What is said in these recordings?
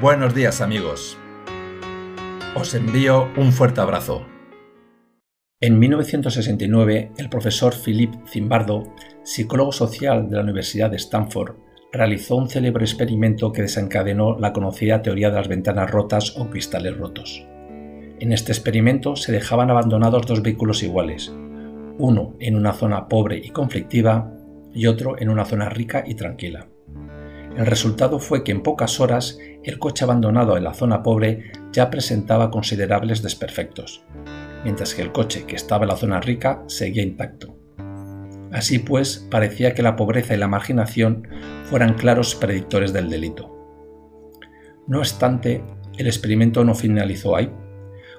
Buenos días amigos. Os envío un fuerte abrazo. En 1969, el profesor Philip Zimbardo, psicólogo social de la Universidad de Stanford, realizó un célebre experimento que desencadenó la conocida teoría de las ventanas rotas o cristales rotos. En este experimento se dejaban abandonados dos vehículos iguales, uno en una zona pobre y conflictiva y otro en una zona rica y tranquila. El resultado fue que en pocas horas el coche abandonado en la zona pobre ya presentaba considerables desperfectos, mientras que el coche que estaba en la zona rica seguía intacto. Así pues, parecía que la pobreza y la marginación fueran claros predictores del delito. No obstante, el experimento no finalizó ahí.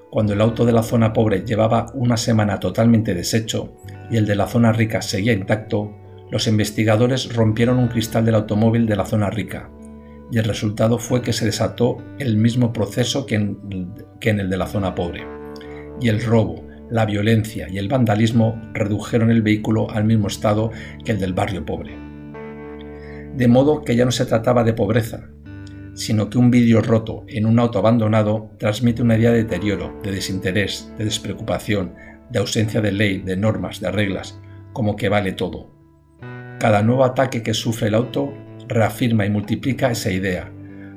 Cuando el auto de la zona pobre llevaba una semana totalmente deshecho y el de la zona rica seguía intacto, los investigadores rompieron un cristal del automóvil de la zona rica, y el resultado fue que se desató el mismo proceso que en, el de la zona pobre. Y el robo, la violencia y el vandalismo redujeron el vehículo al mismo estado que el del barrio pobre. De modo que ya no se trataba de pobreza, sino que un vidrio roto en un auto abandonado transmite una idea de deterioro, de desinterés, de despreocupación, de ausencia de ley, de normas, de reglas, como que vale todo, cada nuevo ataque que sufre el auto reafirma y multiplica esa idea,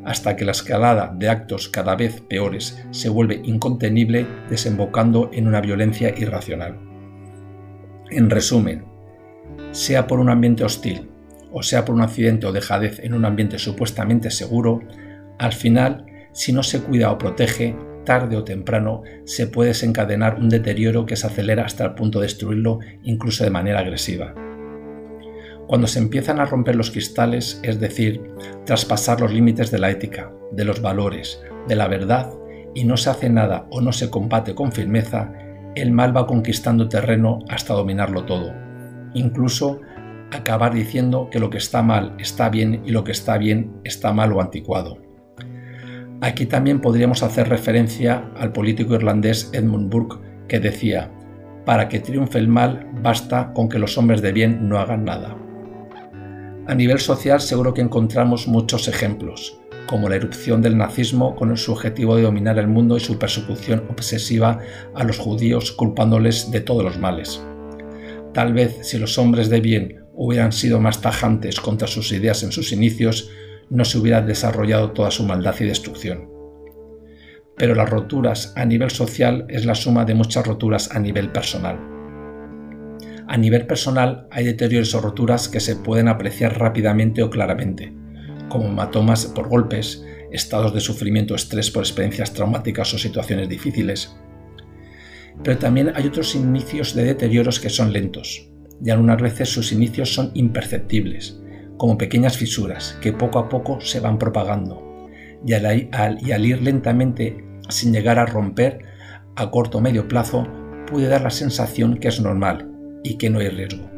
hasta que la escalada de actos cada vez peores se vuelve incontenible desembocando en una violencia irracional. En resumen, sea por un ambiente hostil o sea por un accidente o dejadez en un ambiente supuestamente seguro, al final, si no se cuida o protege, tarde o temprano se puede desencadenar un deterioro que se acelera hasta el punto de destruirlo incluso de manera agresiva. Cuando se empiezan a romper los cristales, es decir, traspasar los límites de la ética, de los valores, de la verdad, y no se hace nada o no se combate con firmeza, el mal va conquistando terreno hasta dominarlo todo. Incluso acabar diciendo que lo que está mal está bien y lo que está bien está mal o anticuado. Aquí también podríamos hacer referencia al político irlandés Edmund Burke que decía, para que triunfe el mal basta con que los hombres de bien no hagan nada. A nivel social seguro que encontramos muchos ejemplos, como la erupción del nazismo con su objetivo de dominar el mundo y su persecución obsesiva a los judíos culpándoles de todos los males. Tal vez si los hombres de bien hubieran sido más tajantes contra sus ideas en sus inicios, no se hubiera desarrollado toda su maldad y destrucción. Pero las roturas a nivel social es la suma de muchas roturas a nivel personal. A nivel personal hay deterioros o roturas que se pueden apreciar rápidamente o claramente, como hematomas por golpes, estados de sufrimiento o estrés por experiencias traumáticas o situaciones difíciles. Pero también hay otros inicios de deterioros que son lentos, y algunas veces sus inicios son imperceptibles, como pequeñas fisuras que poco a poco se van propagando, y al, y al ir lentamente sin llegar a romper, a corto o medio plazo, puede dar la sensación que es normal y que no hay riesgo.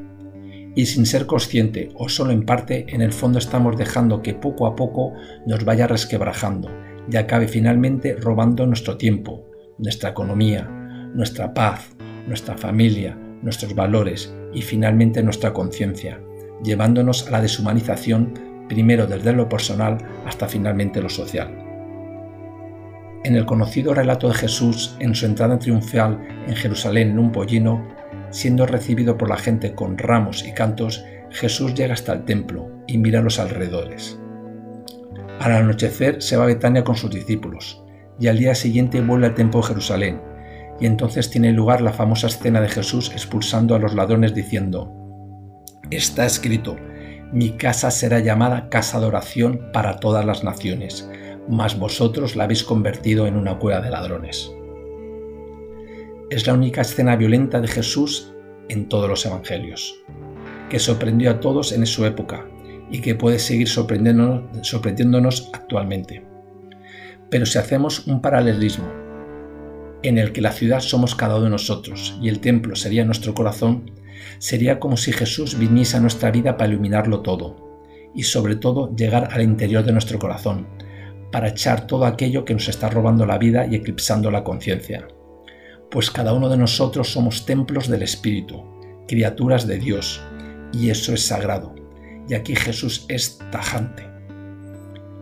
Y sin ser consciente o solo en parte, en el fondo estamos dejando que poco a poco nos vaya resquebrajando y acabe finalmente robando nuestro tiempo, nuestra economía, nuestra paz, nuestra familia, nuestros valores y finalmente nuestra conciencia, llevándonos a la deshumanización primero desde lo personal hasta finalmente lo social. En el conocido relato de Jesús en su entrada triunfal en Jerusalén en un pollino, Siendo recibido por la gente con ramos y cantos, Jesús llega hasta el templo y mira los alrededores. Al anochecer se va a Betania con sus discípulos y al día siguiente vuelve al templo de Jerusalén y entonces tiene lugar la famosa escena de Jesús expulsando a los ladrones diciendo, Está escrito, mi casa será llamada casa de oración para todas las naciones, mas vosotros la habéis convertido en una cueva de ladrones es la única escena violenta de Jesús en todos los evangelios, que sorprendió a todos en su época y que puede seguir sorprendiéndonos, actualmente. Pero si hacemos un paralelismo en el que la ciudad somos cada uno de nosotros y el templo sería nuestro corazón, sería como si Jesús viniese a nuestra vida para iluminarlo todo y sobre todo llegar al interior de nuestro corazón, para echar todo aquello que nos está robando la vida y eclipsando la conciencia pues cada uno de nosotros somos templos del Espíritu, criaturas de Dios, y eso es sagrado. Y aquí Jesús es tajante.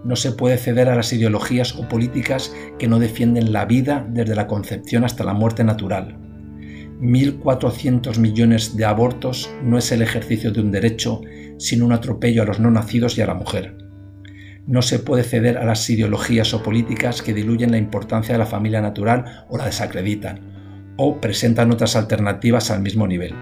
No se puede ceder a las ideologías o políticas que no defienden la vida desde la concepción hasta la muerte natural. 1.400 millones de abortos no es el ejercicio de un derecho, sino un atropello a los no nacidos y a la mujer. No se puede ceder a las ideologías o políticas que diluyen la importancia de la familia natural o la desacreditan, o presentan otras alternativas al mismo nivel.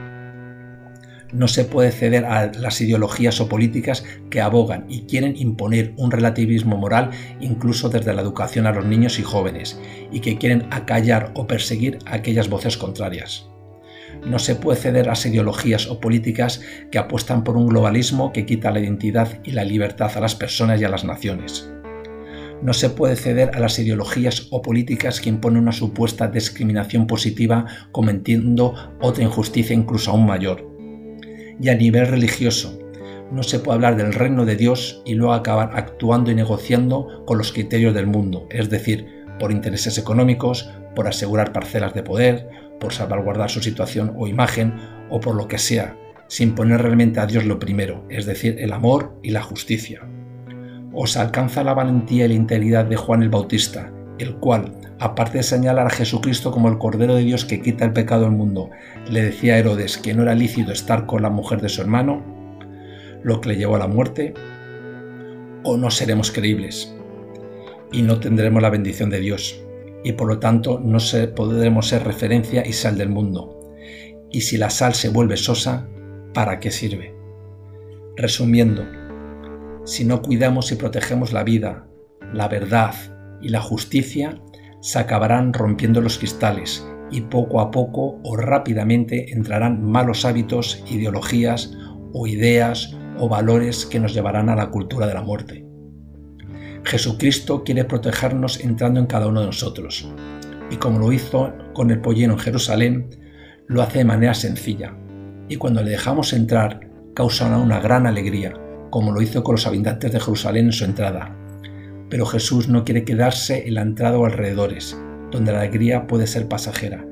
No se puede ceder a las ideologías o políticas que abogan y quieren imponer un relativismo moral incluso desde la educación a los niños y jóvenes, y que quieren acallar o perseguir aquellas voces contrarias. No se puede ceder a las ideologías o políticas que apuestan por un globalismo que quita la identidad y la libertad a las personas y a las naciones. No se puede ceder a las ideologías o políticas que imponen una supuesta discriminación positiva cometiendo otra injusticia incluso aún mayor. Y a nivel religioso, no se puede hablar del reino de Dios y luego acabar actuando y negociando con los criterios del mundo, es decir, por intereses económicos, por asegurar parcelas de poder, por salvaguardar su situación o imagen o por lo que sea, sin poner realmente a Dios lo primero, es decir, el amor y la justicia. Os alcanza la valentía y la integridad de Juan el Bautista, el cual, aparte de señalar a Jesucristo como el Cordero de Dios que quita el pecado del mundo, le decía a Herodes que no era lícito estar con la mujer de su hermano, lo que le llevó a la muerte, o no seremos creíbles y no tendremos la bendición de Dios y por lo tanto no podremos ser referencia y sal del mundo. Y si la sal se vuelve sosa, ¿para qué sirve? Resumiendo, si no cuidamos y protegemos la vida, la verdad y la justicia, se acabarán rompiendo los cristales y poco a poco o rápidamente entrarán malos hábitos, ideologías o ideas o valores que nos llevarán a la cultura de la muerte. Jesucristo quiere protegernos entrando en cada uno de nosotros. Y como lo hizo con el pollino en Jerusalén, lo hace de manera sencilla. Y cuando le dejamos entrar, causa una gran alegría, como lo hizo con los habitantes de Jerusalén en su entrada. Pero Jesús no quiere quedarse en la entrada o alrededores, donde la alegría puede ser pasajera,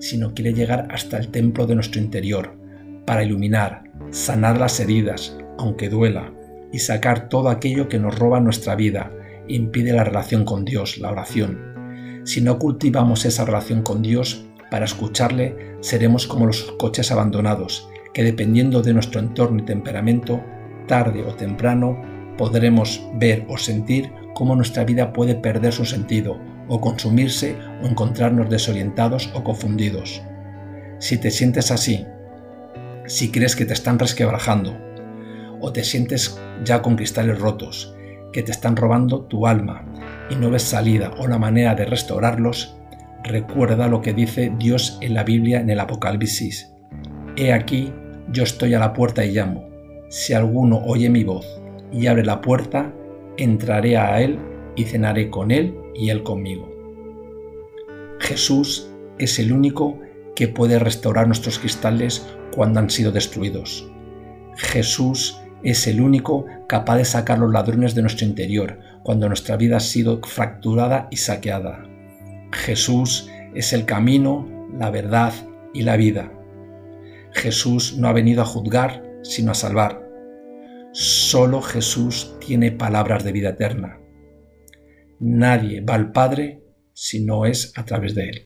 sino quiere llegar hasta el templo de nuestro interior, para iluminar, sanar las heridas, aunque duela, y sacar todo aquello que nos roba nuestra vida, impide la relación con Dios, la oración. Si no cultivamos esa relación con Dios, para escucharle seremos como los coches abandonados, que dependiendo de nuestro entorno y temperamento, tarde o temprano podremos ver o sentir cómo nuestra vida puede perder su sentido, o consumirse o encontrarnos desorientados o confundidos. Si te sientes así, si crees que te están resquebrajando, o te sientes ya con cristales rotos, que te están robando tu alma y no ves salida o la manera de restaurarlos, recuerda lo que dice Dios en la Biblia en el Apocalipsis. He aquí, yo estoy a la puerta y llamo. Si alguno oye mi voz y abre la puerta, entraré a él y cenaré con él y él conmigo. Jesús es el único que puede restaurar nuestros cristales cuando han sido destruidos. Jesús es el único capaz de sacar los ladrones de nuestro interior cuando nuestra vida ha sido fracturada y saqueada. Jesús es el camino, la verdad y la vida. Jesús no ha venido a juzgar, sino a salvar. Solo Jesús tiene palabras de vida eterna. Nadie va al Padre si no es a través de Él.